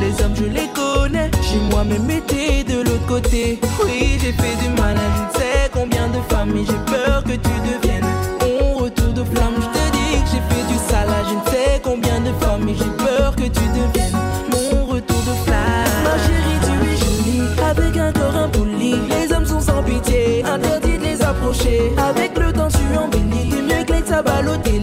Les hommes, je les connais. Chez moi, mes métiers de l'autre côté. Oui, j'ai fait du mal à je ne sais combien de femmes. Mais j'ai peur que tu deviennes? Mon retour de flamme. Je te dis que j'ai fait du sale à je ne sais combien de femmes. Mais j'ai peur que tu deviennes mon retour de flamme. Ma chérie, tu es jolie. Avec un corps impoli. Les hommes sont sans pitié. Interdit de les approcher. Avec le temps, tu embellis. T'es mieux que les tabalotés.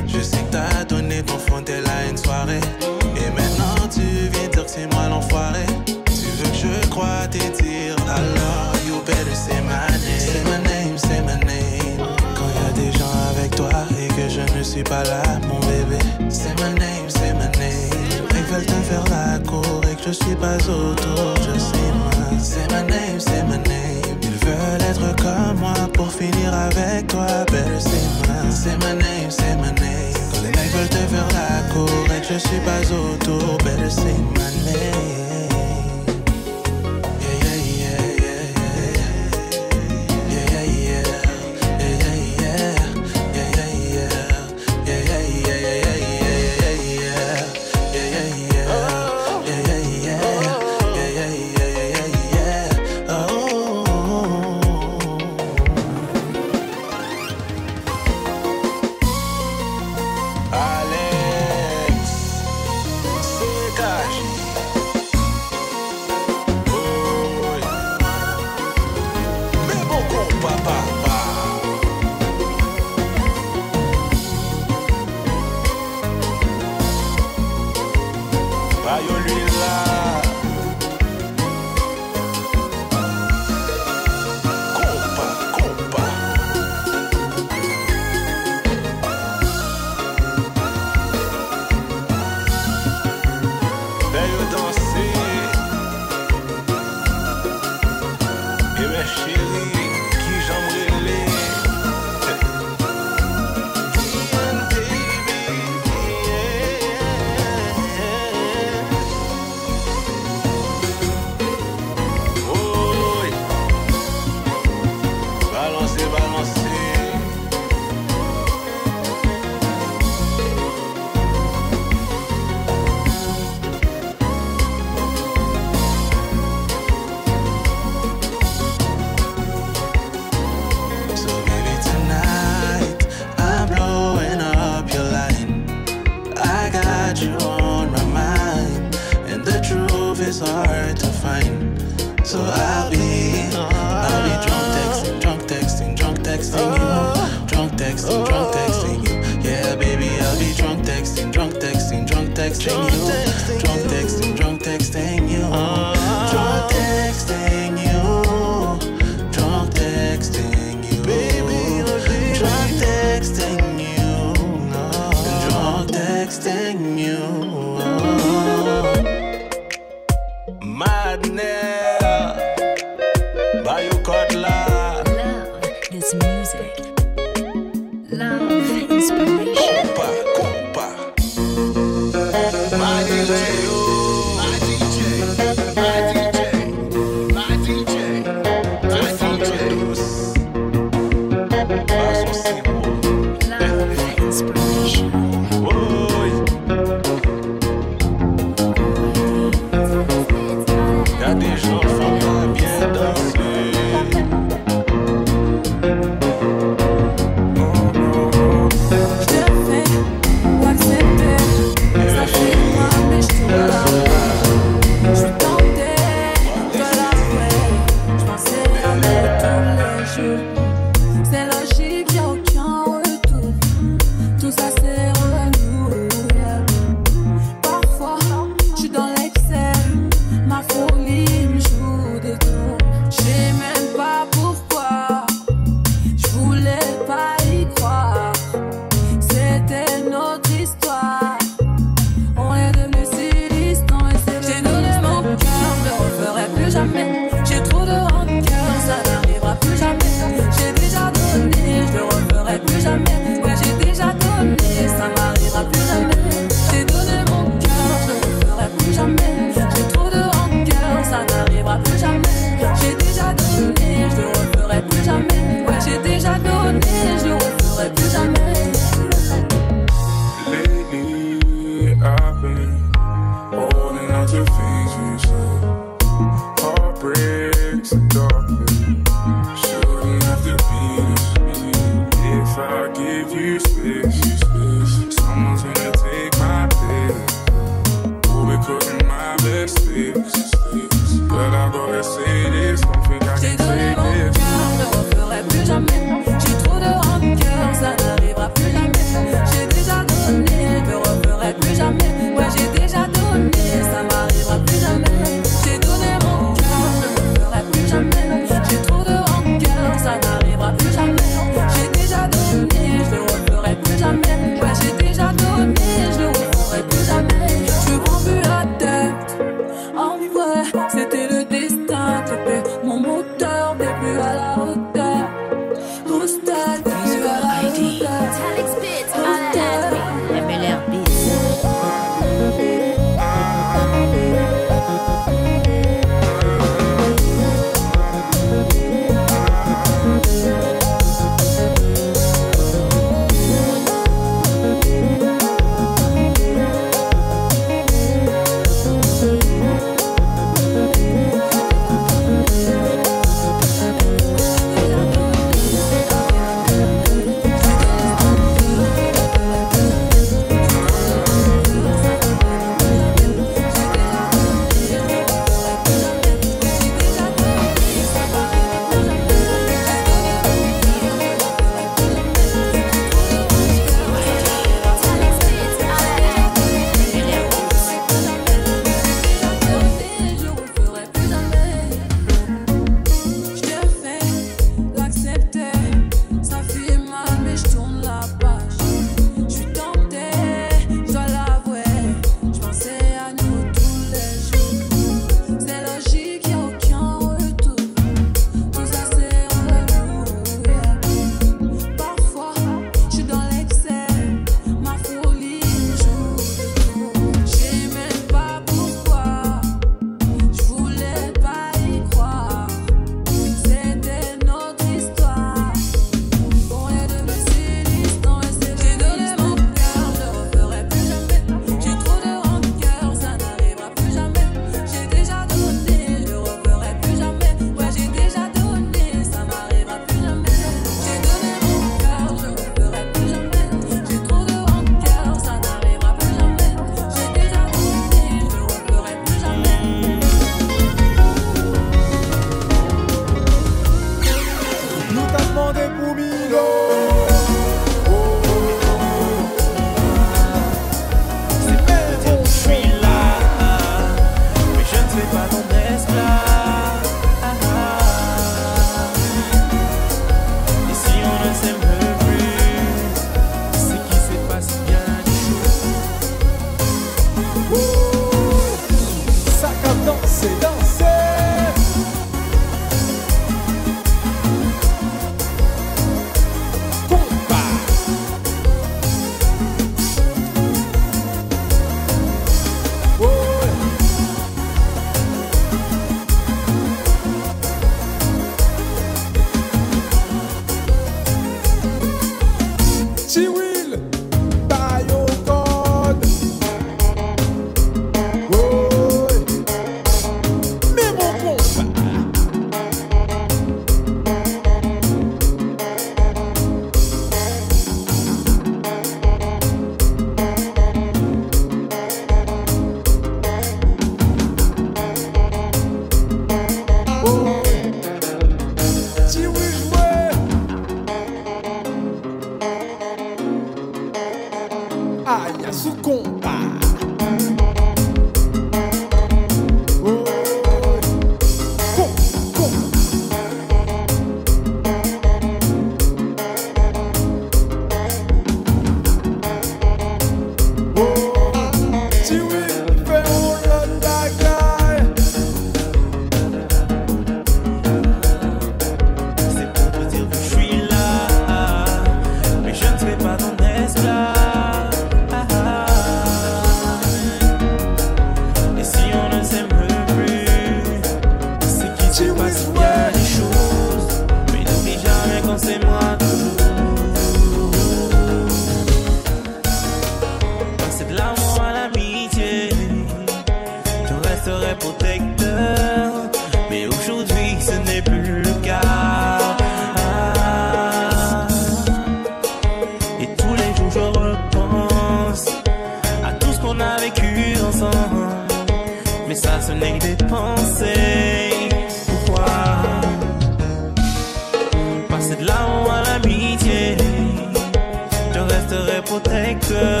Protecteur.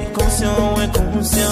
Et conscient ou inconscient,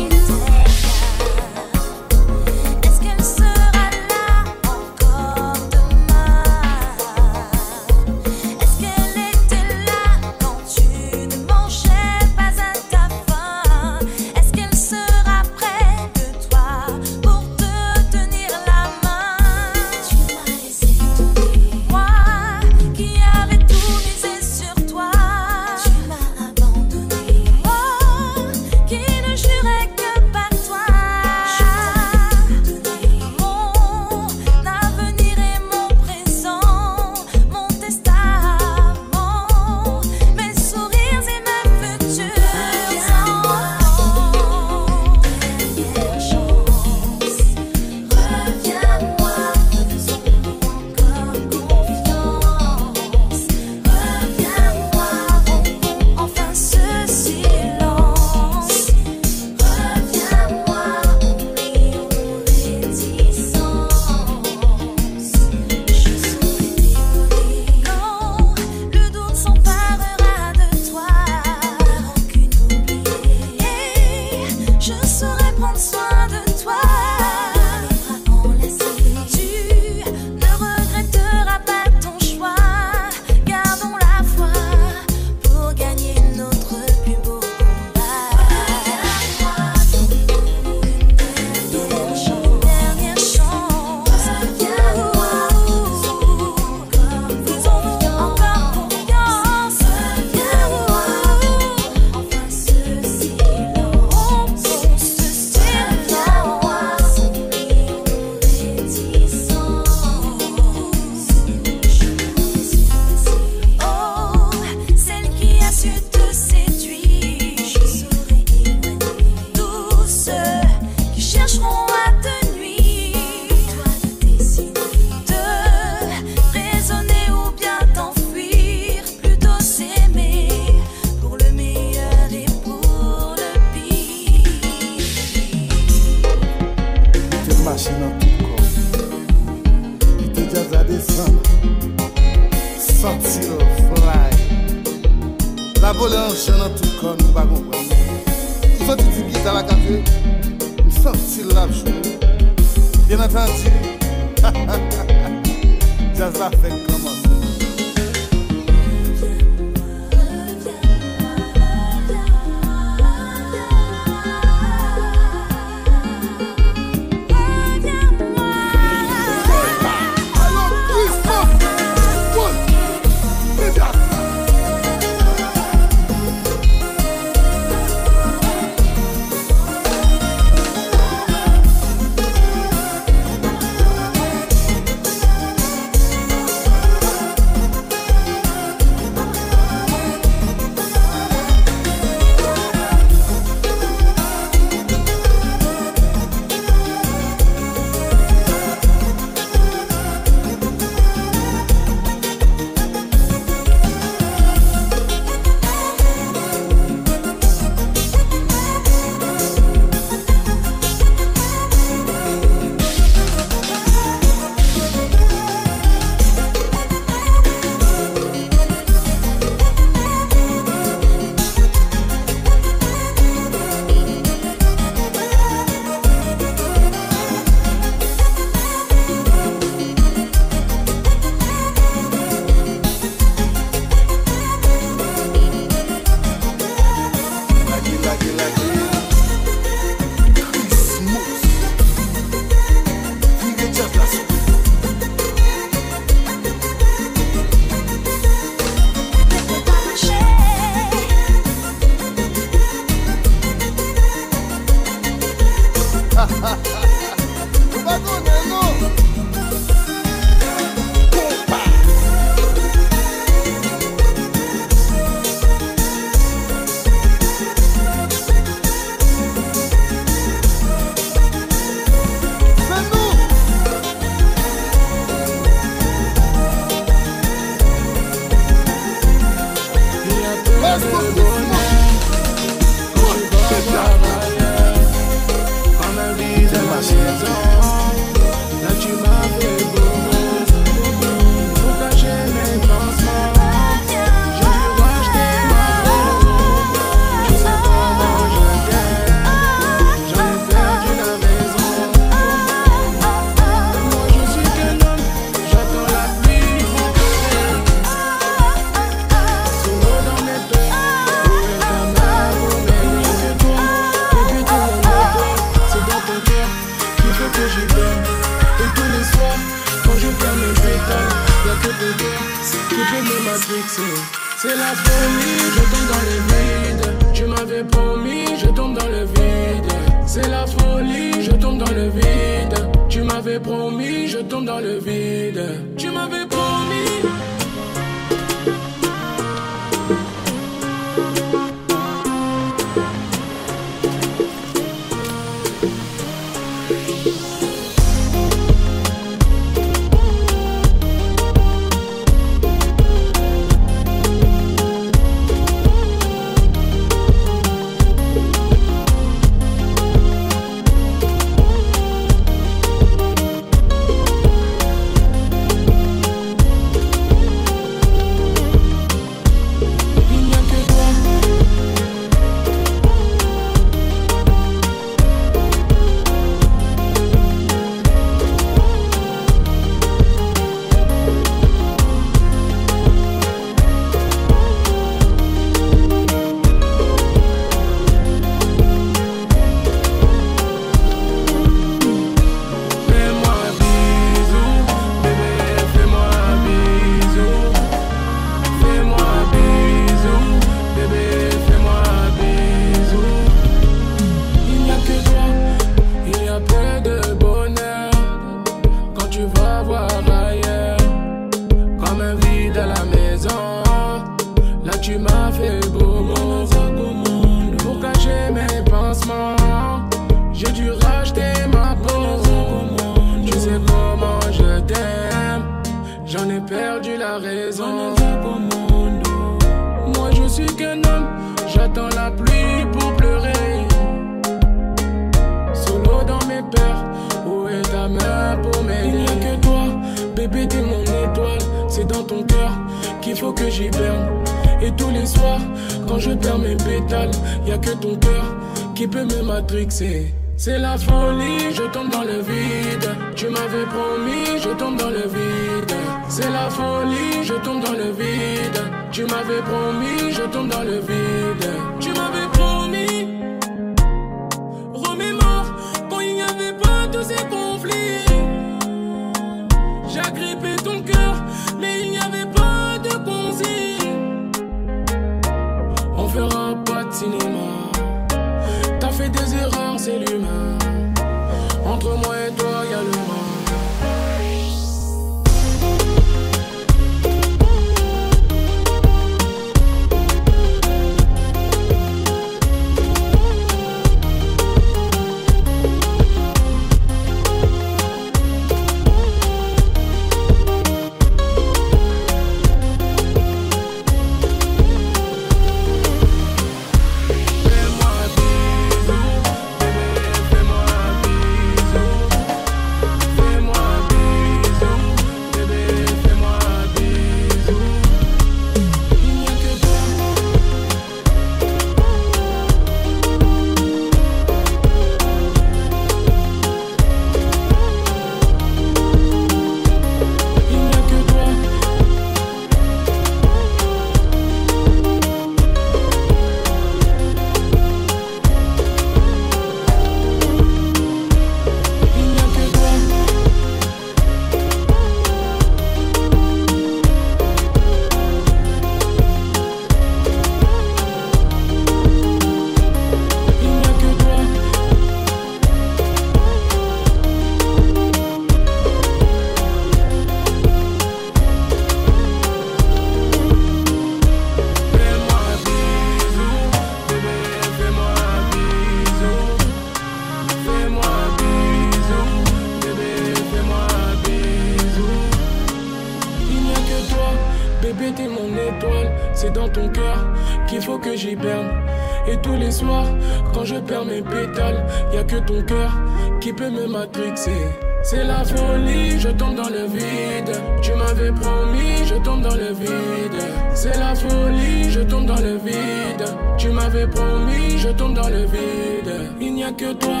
qui peut me matrixer. C'est la folie, je tombe dans le vide. Tu m'avais promis, je tombe dans le vide. C'est la folie, je tombe dans le vide. Tu m'avais promis, je tombe dans le vide. Il n'y a que toi,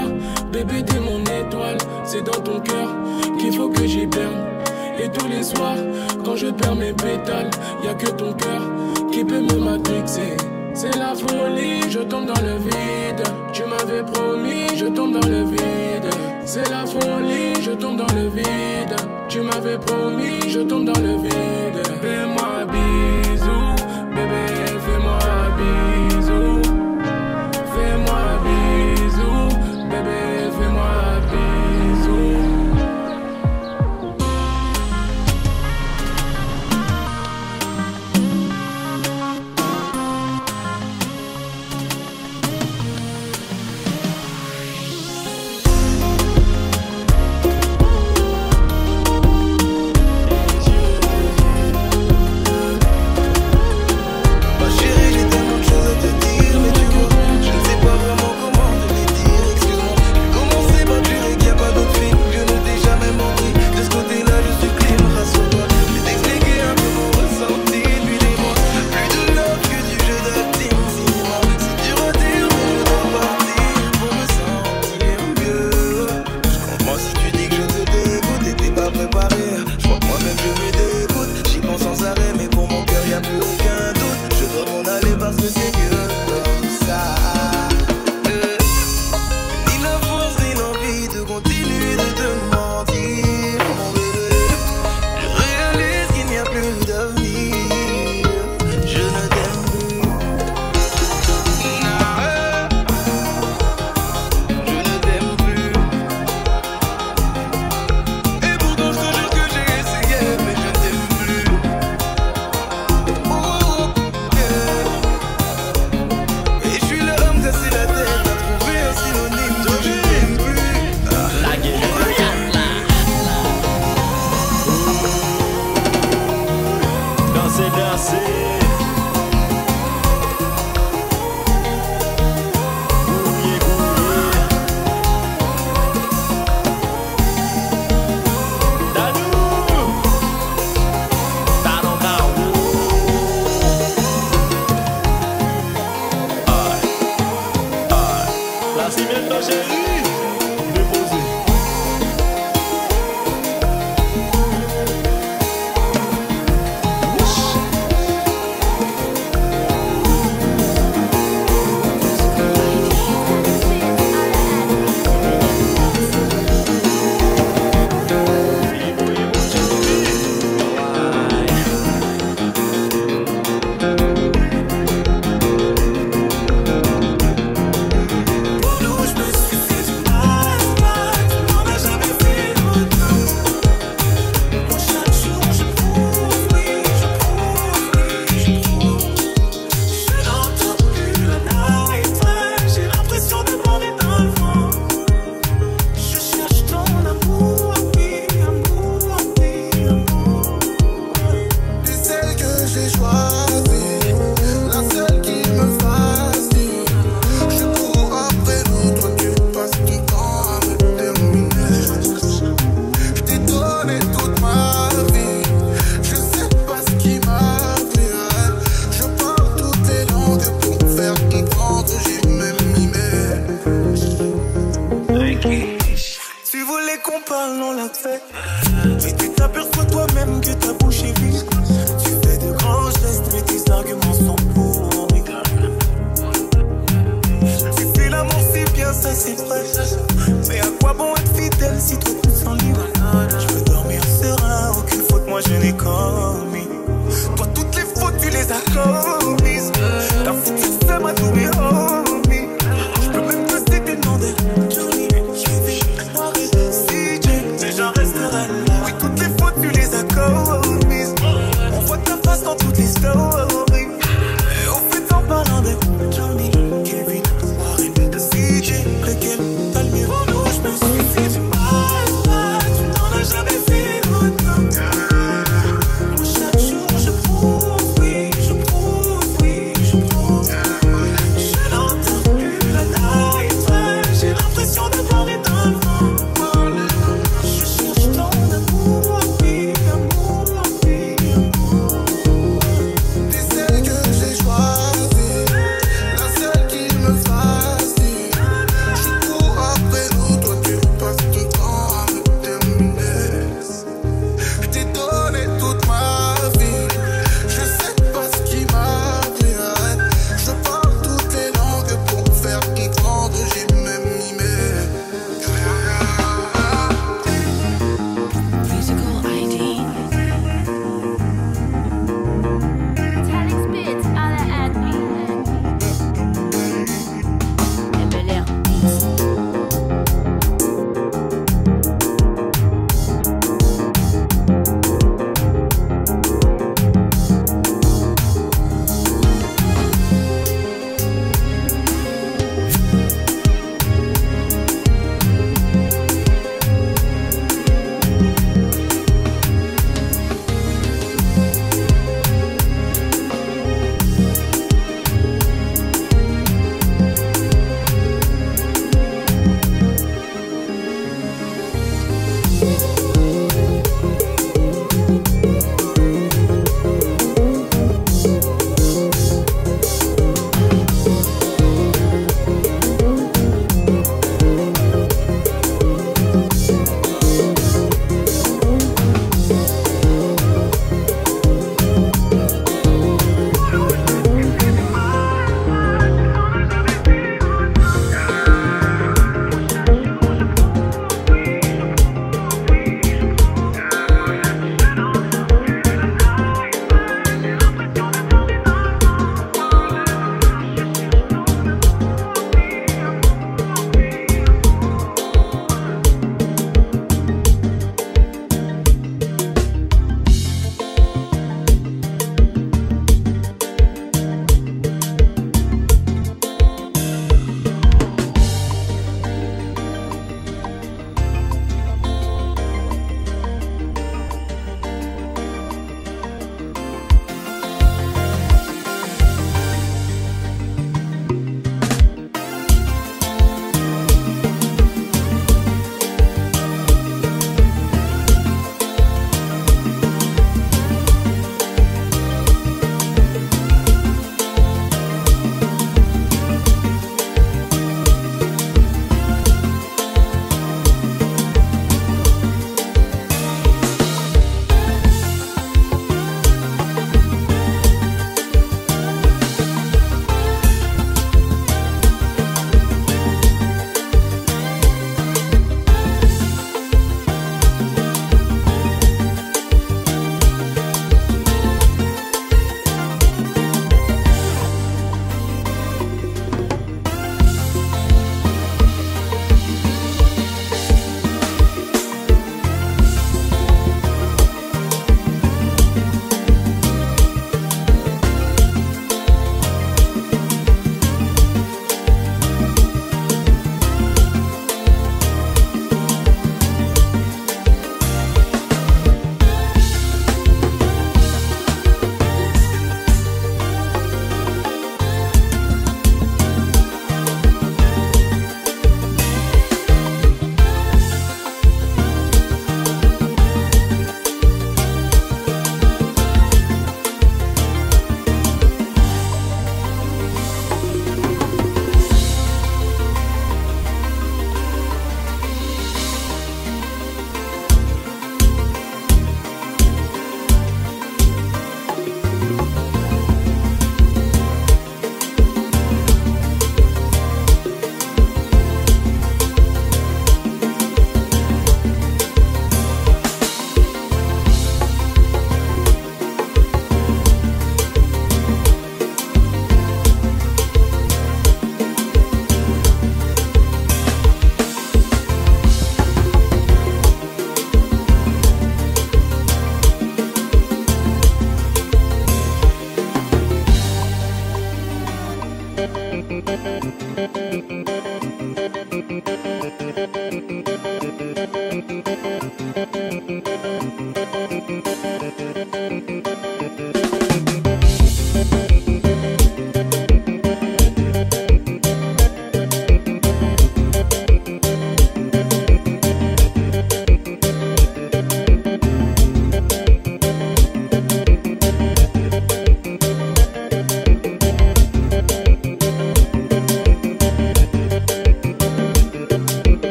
bébé, t'es mon étoile. C'est dans ton cœur qu'il faut que j'hiberne. Et tous les soirs, quand je perds mes pétales, y a que ton cœur qui peut me matrixer. C'est la folie, je tombe dans le vide. Tu m'avais promis, je tombe dans le vide. C'est la folie, je tombe dans le vide. Tu m'avais promis, je tombe dans le vide. Fais-moi un bisou, bébé, fais-moi un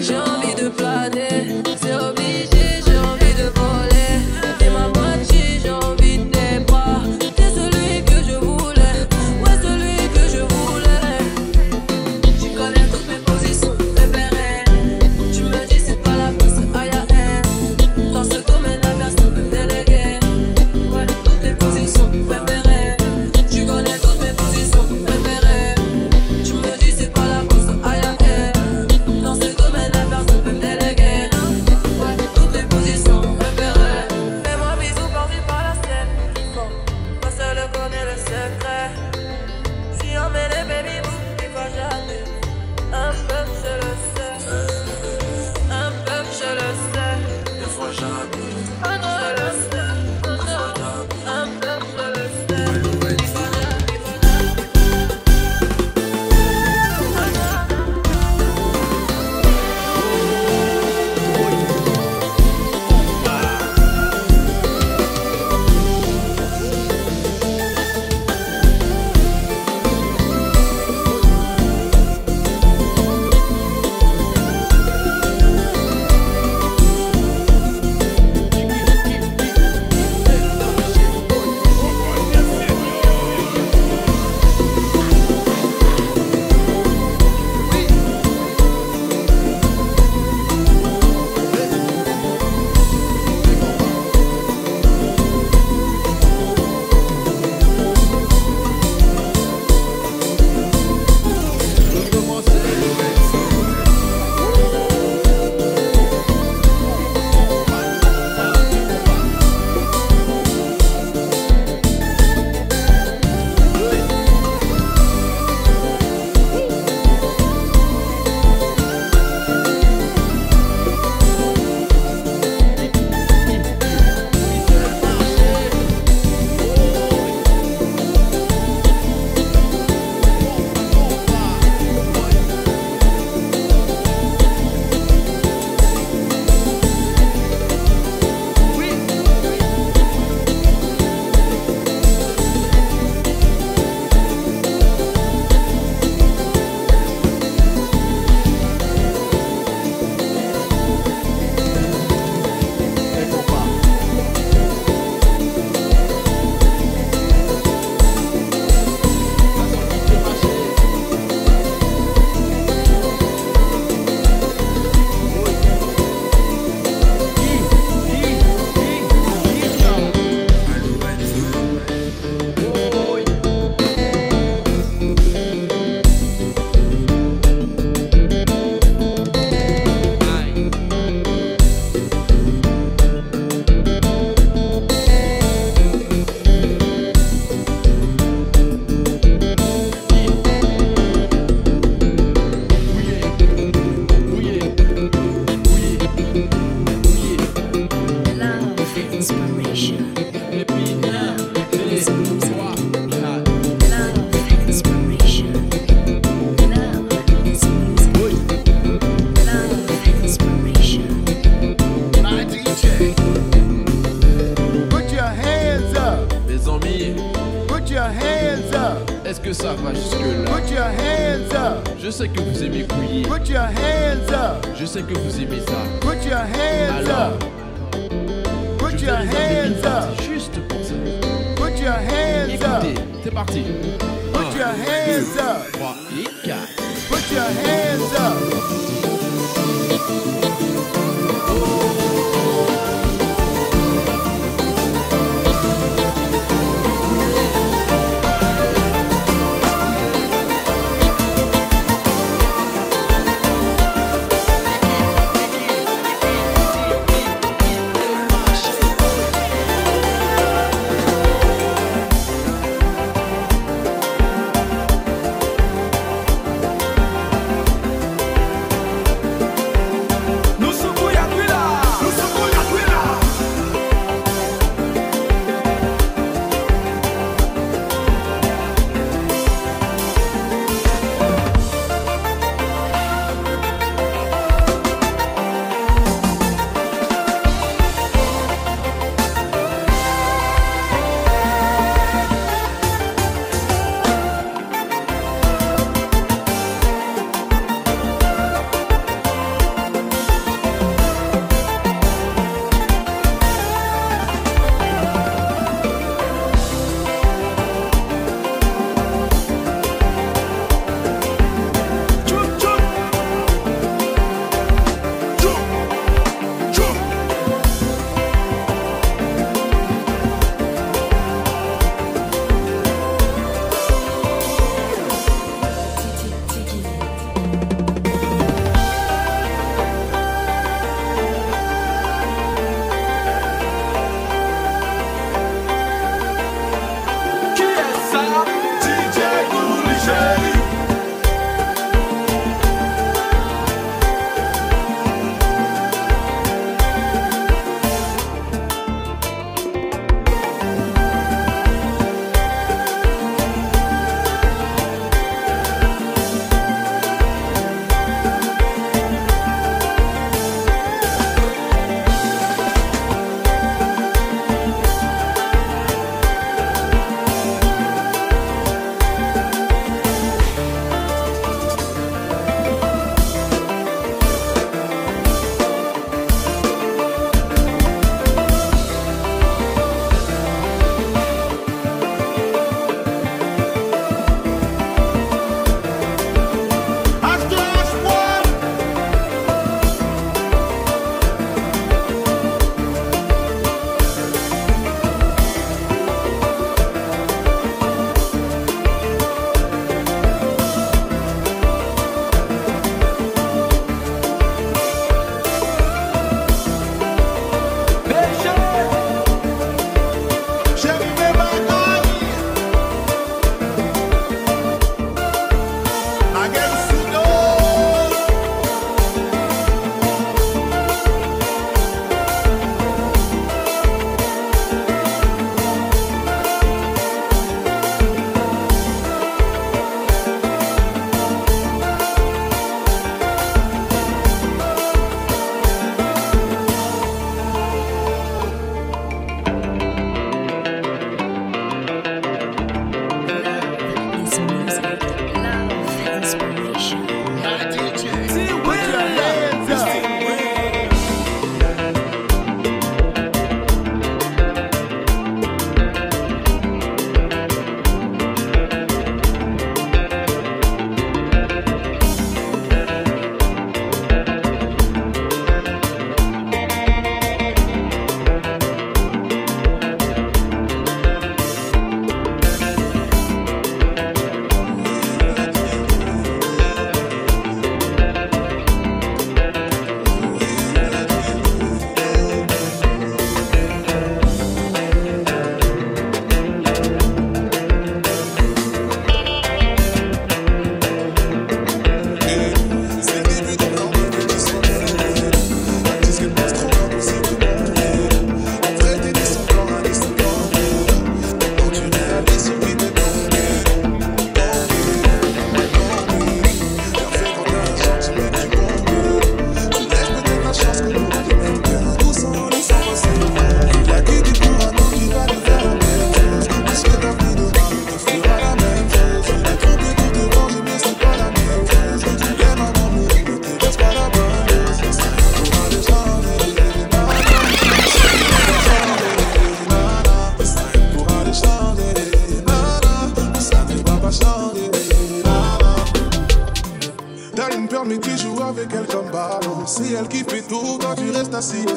J'ai envie de planer, c'est obligé, j'ai envie de voler. va. Put your hands up. Je sais que vous aimez couiller. Put your hands up. Je sais que vous aimez ça. Put your hands Alors, up. Put your hands up. Juste pour ça. Put your hands Écoutez, up. c'est parti. Put Un, your hands deux, up. Trois et quatre. Put your hands up.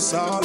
sorry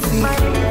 ça